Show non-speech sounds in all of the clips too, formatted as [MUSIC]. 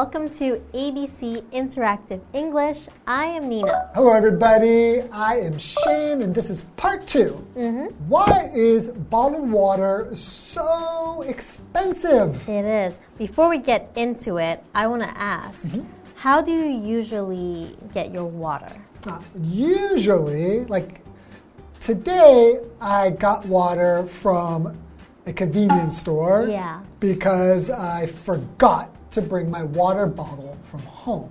welcome to ABC Interactive English. I am Nina. Hello, everybody. I am Shane, and this is part 2 Why is bottled water so expensive? It is. Before we get into it, I want to ask how do you usually get your water? Uh, usually, like today, I got water from a convenience store Yeah. because I forgot to bring my water bottle from home.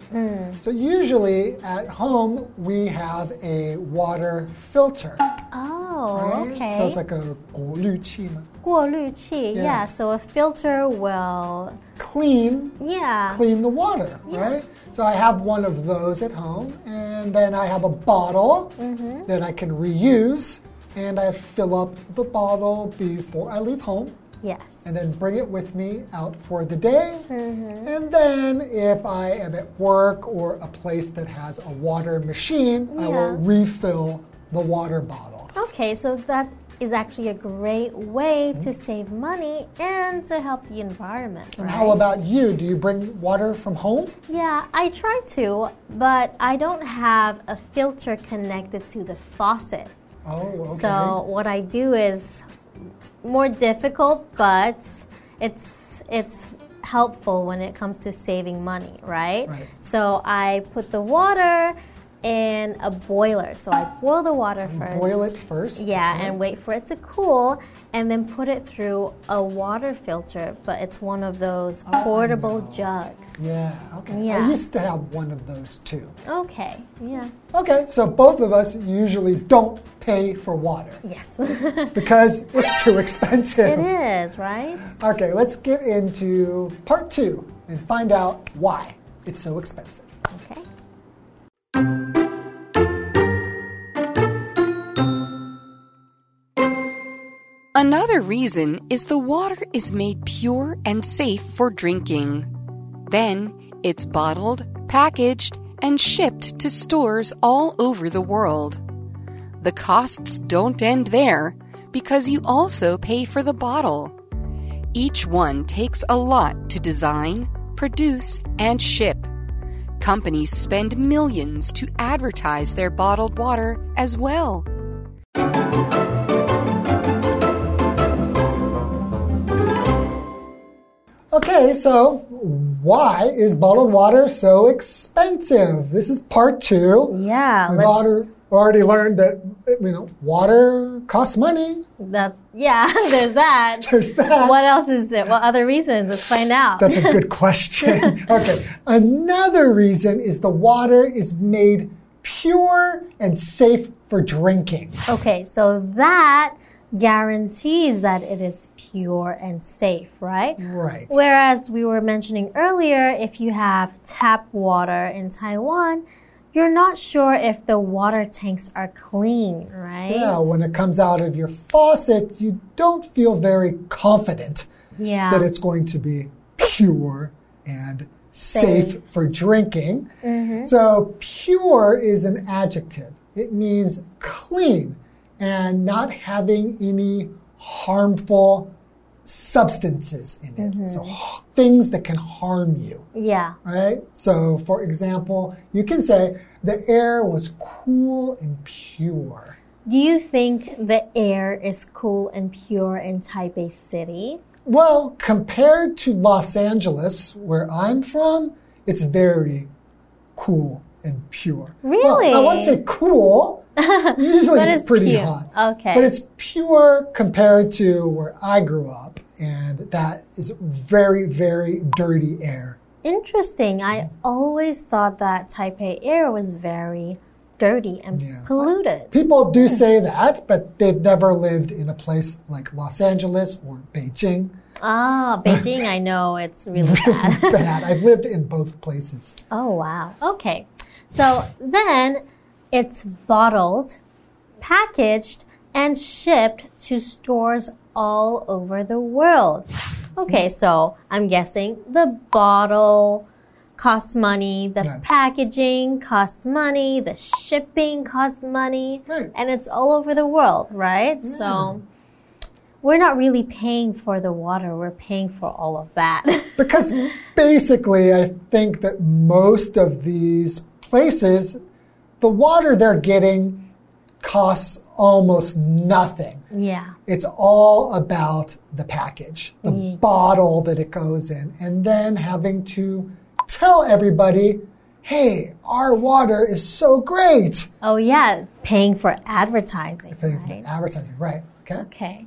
So, usually at home, we have a water filter. Oh, right? okay. So, it's like a 过滤器嘛过滤器. Yeah. Yeah, so a filter will clean yeah. clean the water, right? So I have one of those at home, and then I have a bottle Mm-hmm. that I can reuse, and I fill up the bottle before I leave home, Yes. and then bring it with me out for the day. Mm-hmm. And then if I am at work or a place that has a water machine, I will refill the water bottle. Okay, so that is actually a great way Mm-hmm. to save money and to help the environment. And right? how about you? Do you bring water from home? Yeah, I try to, but I don't have a filter connected to the faucet. Oh, okay. So what I do is more difficult, but it's it's helpful when it comes to saving money, right? Right. So I put the water in a boiler. So I boil the water first. Boil it first. Yeah, okay. and wait for it to cool, and then put it through a water filter. But it's one of those Oh, portable know. jugs. Yeah, okay. Yeah. I used to have one of those too. Okay. Yeah. Okay, so both of us usually don't pay for water Yes. [LAUGHS] because it's too expensive. it is, right? Okay, let's get into part two and find out why it's so expensive. Okay. Another reason is the water is made pure and safe for drinking. Then it's bottled, packaged, and shipped to stores all over the world. The costs don't end there because you also pay for the bottle. Each one takes a lot to design, produce, and ship. Companies spend millions to advertise their bottled water as well. Okay, so why is bottled water so expensive? This is part two. Yeah. We've let's. already, already learned that you know water costs money. That's yeah. [LAUGHS] There's that. [LAUGHS] There's that. What else is there? What other reasons? Let's find out. That's a good [LAUGHS] question. okay. Another reason is the water is made pure and safe for drinking. okay, so that guarantees that it is pure and safe, right? Right. Whereas we were mentioning earlier, if you have tap water in Taiwan, you're not sure if the water tanks are clean, right? Yeah, when it comes out of your faucet, you don't feel very confident Yeah. that it's going to be pure and safe, Safe. for drinking. Mm-hmm. So, pure is an adjective, it means clean and not having any harmful substances in it. Mm-hmm. So, things that can harm you. yeah. Right? So, for example, you can say the air was cool and pure. Do you think the air is cool and pure in Taipei City? Well, compared to Los Angeles, where I'm from, it's very cool and pure. Well, I Really? won't say cool. [LAUGHS] Usually it's, pretty pure. hot. Okay. But it's pure compared to where I grew up, and that is very, very dirty air. Interesting. I always thought that Taipei air was very dirty and Yeah. polluted. People do say that, but they've never lived in a place like Los Angeles or Beijing. Ah, [LAUGHS] Beijing, I know it's really bad. Bad. I've lived in both places. Oh, wow. Okay. So then it's bottled, packaged, and shipped to stores all over the world. Okay, hmm. so I'm guessing the bottle costs money, the Yeah. packaging costs money, the shipping costs money, and it's all over the world, right? So hmm. we're not really paying for the water, we're paying for all of that. [LAUGHS] Because basically, I think that most of these places, the water they're getting costs almost nothing. yeah. It's all about the package, the Yes. bottle that it goes in, and then having to tell everybody, hey, our water is so great. Oh, yeah. Paying for advertising. Paying for Right? Advertising, right. Okay. Okay.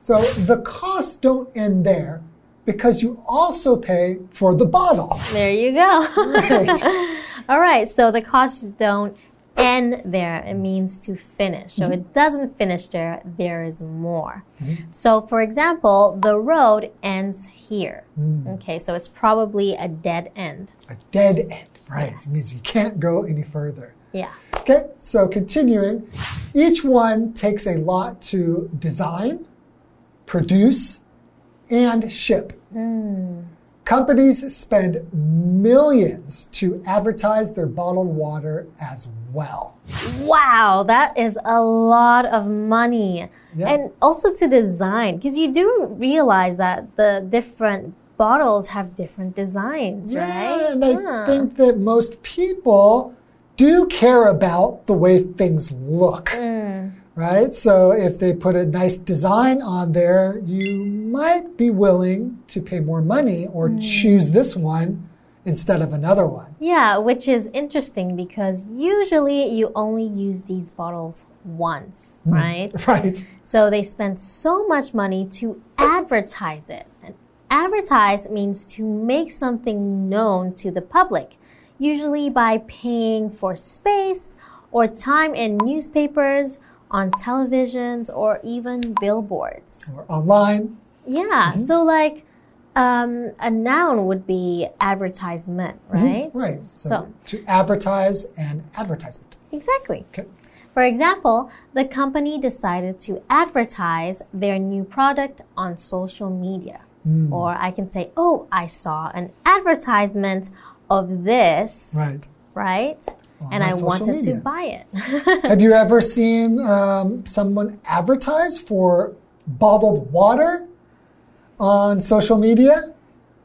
So the costs don't end there because you also pay for the bottle. There you go. Right. [LAUGHS] All right. So the costs don't end there. It means to finish. So mm-hmm. it doesn't finish there. There is more. Mm-hmm. So, for example, the road ends here. Mm. Okay. So it's probably a dead end. A dead end, right? Yes. It means you can't go any further. Yeah. Okay, so continuing, each one takes a lot to design, produce, and ship. Mm. Companies spend millions to advertise their bottled water as well. Wow, that is a lot of money. Yeah. And also to design, because you do realize that the different bottles have different designs, right? Yeah, and I think that most people do care about the way things look. Mm. Right? So if they put a nice design on there, you might be willing to pay more money or Mm. choose this one instead of another one. Yeah, which is interesting because usually you only use these bottles once, right? [LAUGHS] Right. So they spend so much money to advertise it. And advertise means to make something known to the public, usually by paying for space or time in newspapers, on televisions, or even billboards. Or online. Yeah, mm-hmm. so like um, a noun would be advertisement, mm-hmm. right? Right. So, So- to advertise and advertisement. Exactly. Okay. For example, the company decided to advertise their new product on social media. Mm. Or I can say, oh, I saw an advertisement of this, Right. right? On And I wanted media. to buy it. [LAUGHS] Have you ever seen um, someone advertise for bottled water on social media?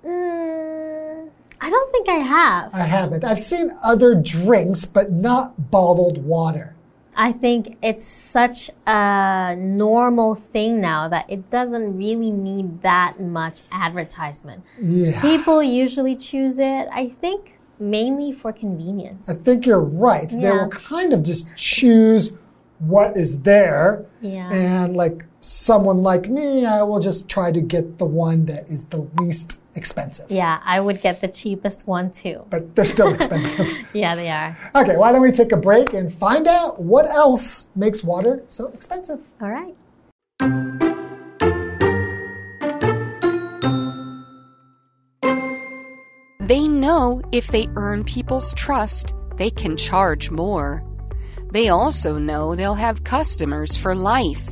mm, I don't think I have. I haven't. I've seen other drinks, but not bottled water. I think it's such a normal thing now that it doesn't really need that much advertisement. Yeah. People usually choose it, I think, mainly for convenience. I think you're right. They will kind of just choose what is there. Yeah. And like someone like me, I will just try to get the one that is the least expensive. Yeah, I would get the cheapest one too. But they're still [LAUGHS] expensive. Yeah, they are. okay, why don't we take a break and find out what else makes water so expensive? All right. Know if they earn people's trust, they can charge more. They also know they'll have customers for life.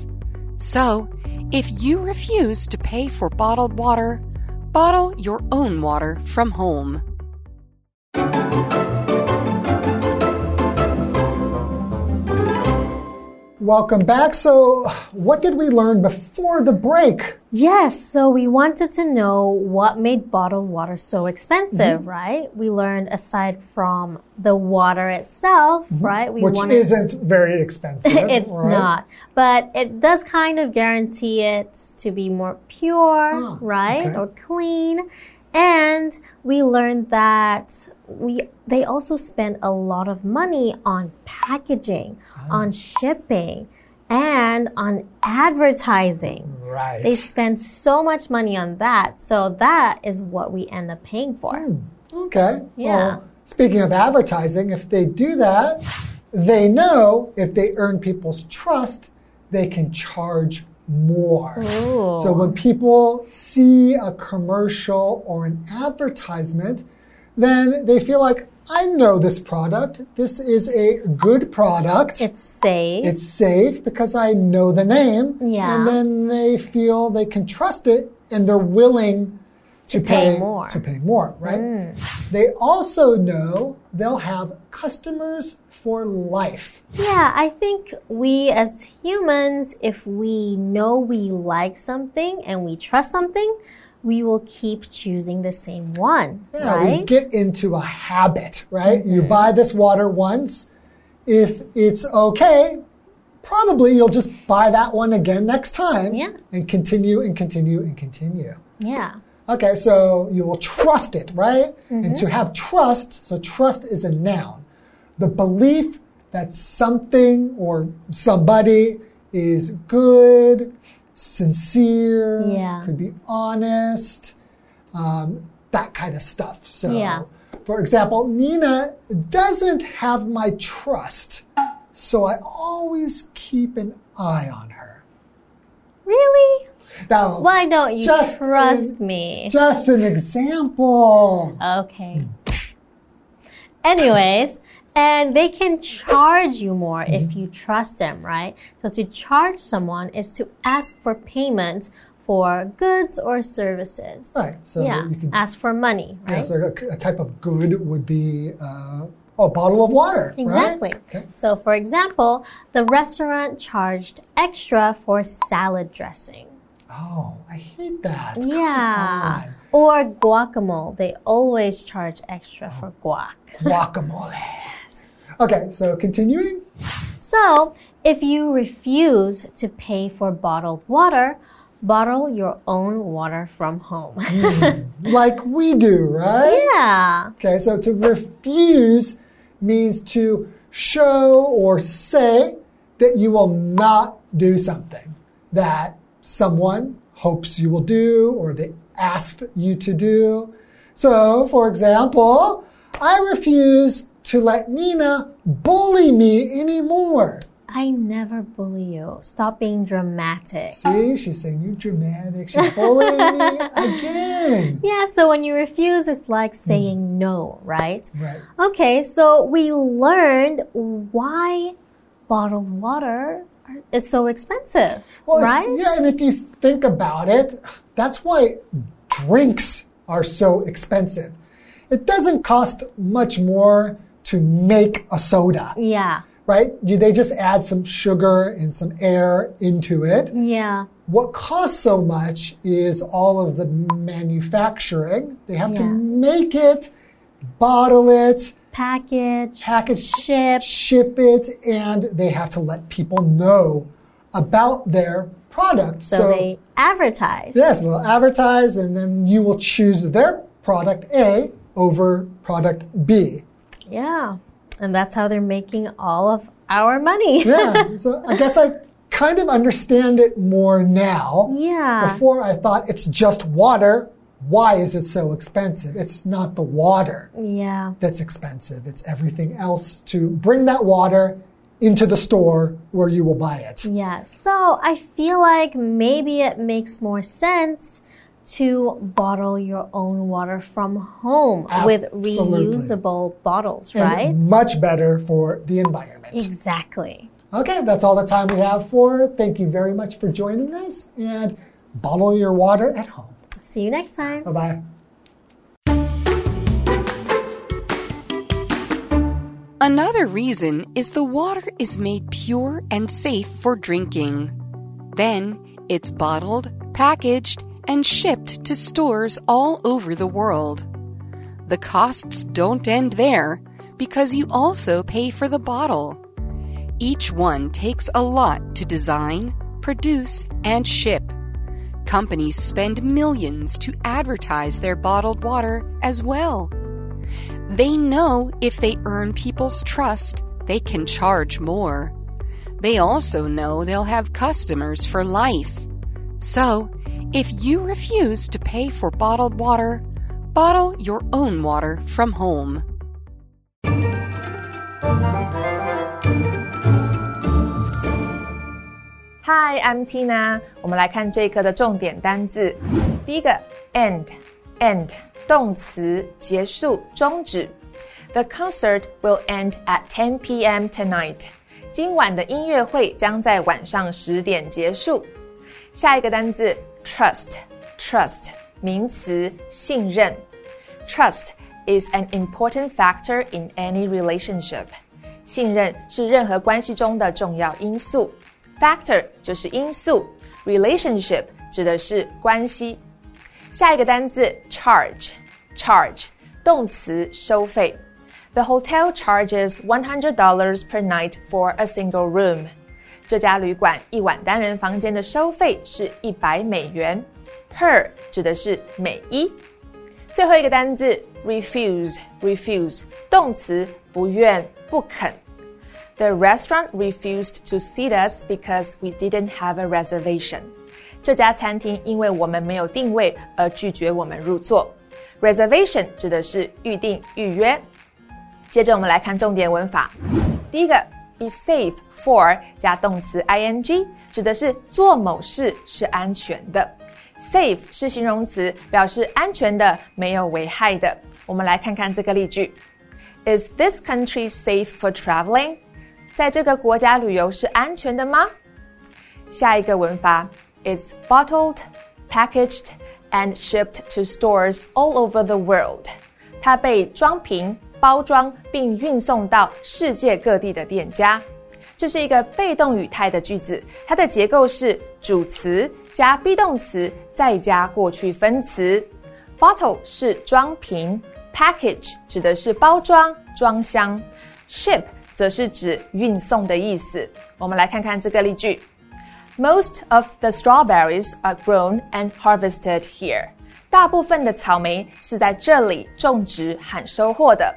So, if you refuse to pay for bottled water, bottle your own water from home. Welcome back. So, what did we learn before the break? Yes, so we wanted to know what made bottled water so expensive, Mm-hmm. right? We learned aside from the water itself, right? We. Which wanted isn't very expensive. [LAUGHS] it's right? not. But it does kind of guarantee it to be more pure, Ah, right? okay. Or clean. And we learned that we they also spend a lot of money on packaging, Ah. on shipping, and on advertising. Right. They spend so much money on that. So that is what we end up paying for. Okay. Yeah. Well, speaking of advertising, if they do that, they know if they earn people's trust, they can charge more. Ooh. So when oh. people see a commercial or an advertisement, then they feel like, I know this product. This is a good product. it's safe. It's safe because I know the name. Yeah. And then they feel they can trust it and they're willing to, pay more. To pay more, right? Mm. They also know they'll have customers for life. Yeah, I think we as humans, if we know we like something and we trust something, we will keep choosing the same one, Yeah, right? we get into a habit, right? You mm-hmm. buy this water once. If it's okay, probably you'll just buy that one again next time. Yeah. And continue and continue and continue. yeah. Okay, so you will trust it, right? And to have trust, so trust is a noun. The belief that something or somebody is good, sincere, Yeah. could be honest, um, that kind of stuff. So, Yeah. for example, Nina doesn't have my trust, so I always keep an eye on her. Really? Now, Why don't you Just trust in- me? just an example. Okay. Anyways, and they can charge you more if you trust them, right? So to charge someone is to ask for payment for goods or services. Right. So yeah, you can. ask for money, Yeah, right? so a, a type of good would be uh, a bottle of water. right? Exactly. Okay. So, for example, the restaurant charged extra for salad dressing. Oh, I hate that. Yeah. Or guacamole. They always charge extra for oh. guac. [LAUGHS] Guacamole. Okay, so continuing. So, if you refuse to pay for bottled water, bottle your own water from home. Hmm. [LAUGHS] Like we do, right? yeah. Okay, so to refuse means to show or say that you will not do something that someone hopes you will do or they asked you to do. So, for example, I refuse to let Nina bully me anymore. I never bully you. Stop being dramatic. See, she's saying you're dramatic. She's bullying me [LAUGHS] again. Yeah, so when you refuse, it's like saying mm. no, right? Right. Okay, so we learned why bottled water is so expensive, Well, right? yeah, and if you think about it, that's why drinks are so expensive. It doesn't cost much more to make a soda, Yeah, right? You, they just add some sugar and some air into it. yeah, What costs so much is all of the manufacturing. They have to make it, bottle it, package, package, ship. ship it, and they have to let people know about their product. So, they advertise. Yes, they'll advertise, and then you will choose their product A over product B. Yeah, and that's how they're making all of our money. [LAUGHS] Yeah, so I guess I kind of understand it more now. yeah. Before I thought it's just water. Why is it so expensive? It's not the water Yeah. that's expensive, it's everything else to bring that water into the store where you will buy it. Yeah. So I feel like maybe it makes more sense to bottle your own water from home with reusable bottles, And right? much better for the environment. Exactly. Okay, that's all the time we have for. Thank you very much for joining us and bottle your water at home. See you next time. Bye bye. Another reason is the water is made pure and safe for drinking. Then it's bottled, packaged, and shipped to stores all over the world. The costs don't end there because you also pay for the bottle. Each one takes a lot to design, produce, and ship. Companies spend millions to advertise their bottled water as well. They know if they earn people's trust, they can charge more. They also know they'll have customers for life. So, if you refuse to pay for bottled water, bottle your own water from home. Hi, I'm Tina。我们来看这一课的重点单字。第一个，end，end，动词，结束、终止。The concert will end at 10 p.m. tonight。今晚的音乐会将在晚上十点结束。下一个单字，trust，trust， 名词，信任。Trust is an important factor in any relationship. 信任是任何关系中的重要因素。 Factor 就是因素，relationship 指的是关系。下一个单字 charge，charge 动词收费。The hotel charges one hundred dollars per night for a single room. 这家旅馆一晚单人房间的收费是一百美元。Per 指的是每一。最后一个单字 refuse，refuse 动词不愿不肯。 The restaurant refused to seat us because we didn't have a reservation. 这家餐厅因为我们没有定位而拒绝我们入座。Reservation 指的是预定、预约。接着我们来看重点文法。第一个，be safe for 加动词 ing，指的是做某事是安全的。Safe 是形容词，表示安全的、没有危害的。我们来看看这个例句：Is this country safe for traveling？ 在这个国家旅游是安全的吗？下一个文法，It's bottled, packaged, and shipped to stores all over the world。它被装瓶、包装并运送到世界各地的店家。这是一个被动语态的句子，它的结构是主词加 be 动词再加过去分词。Bottle 是装瓶，package 指的是包装、装箱，ship。 则是指运送的意思。我们来看看这个例句：Most of the strawberries are grown and harvested here。大部分的草莓是在这里种植和收获的。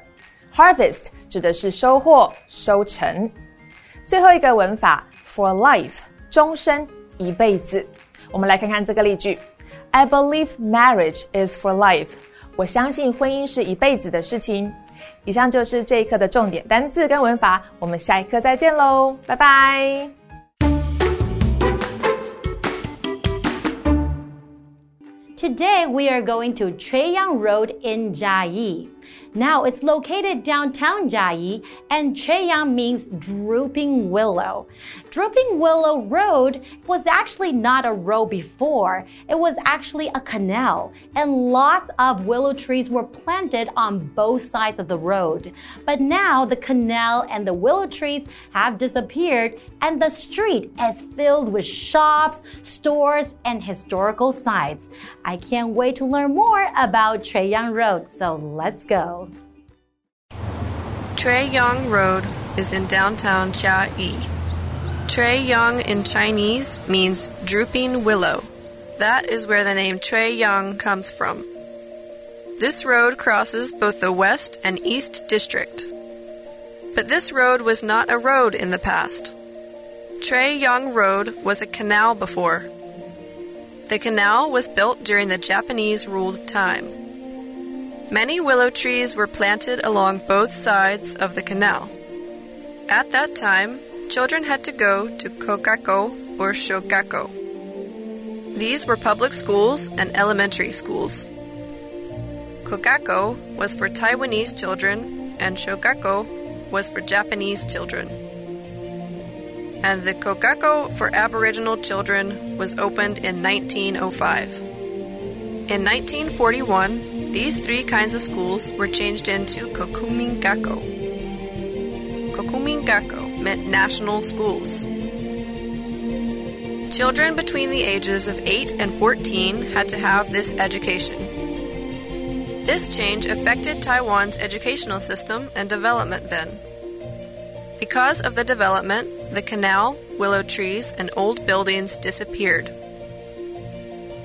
Harvest 指的是收获、收成。最后一个文法：for life，终身、一辈子。我们来看看这个例句：I believe marriage is for life。我相信婚姻是一辈子的事情。以上就是这一课的重点单词跟文法，我们下一课再见喽，拜拜。Today we are going to Treiyang Road in Jiayi. Now it's located downtown Chiayi, and Chuiyang means drooping willow. Drooping Willow Road was actually not a road before. It was actually a canal, and lots of willow trees were planted on both sides of the road. But now the canal and the willow trees have disappeared, and the street is filled with shops, stores, and historical sites. I can't wait to learn more about Chuiyang Road, so let's go. Chuiyang Road is in downtown Chiayi. Chuiyang in Chinese means drooping willow. That is where the name Chuiyang comes from. This road crosses both the West and East District. But this road was not a road in the past. Chuiyang Road was a canal before. The canal was built during the Japanese ruled time. Many willow trees were planted along both sides of the canal. At that time, children had to go to Kogakko or Shogakko. These were public schools and elementary schools. Kogakko was for Taiwanese children and Shogakko was for Japanese children. And the Kogakko for Aboriginal children was opened in 1905. In 1941, these three kinds of schools were changed into Kokumin Gakko. Kokumin Gakko meant national schools. Children between the ages of 8 and 14 had to have this education. This change affected Taiwan's educational system and development then. Because of the development, the canal, willow trees, and old buildings disappeared.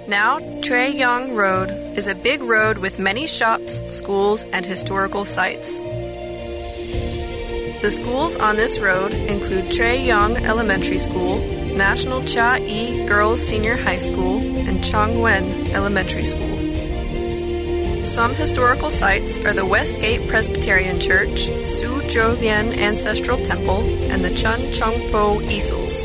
Now, Chuiyang Road is a big road with many shops, schools, and historical sites. The schools on this road include Chuiyang Elementary School, National Chiayi Girls Senior High School, and Chongwen Elementary School. Some historical sites are the Westgate Presbyterian Church, Su Lian Ancestral Temple, and the Chun Chung Po easels.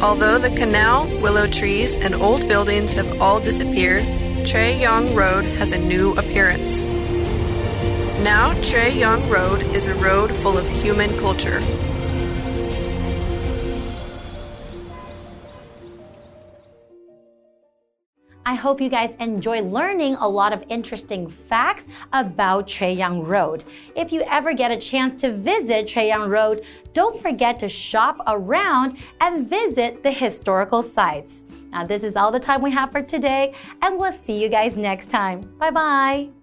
Although the canal, willow trees, and old buildings have all disappeared, Chuiyang Road has a new appearance. Now, Chuiyang Road is a road full of human culture. I hope you guys enjoy learning a lot of interesting facts about Chuiyang Road. If you ever get a chance to visit Chuiyang Road, don't forget to shop around and visit the historical sites. Now, this is all the time we have for today, and we'll see you guys next time. Bye bye.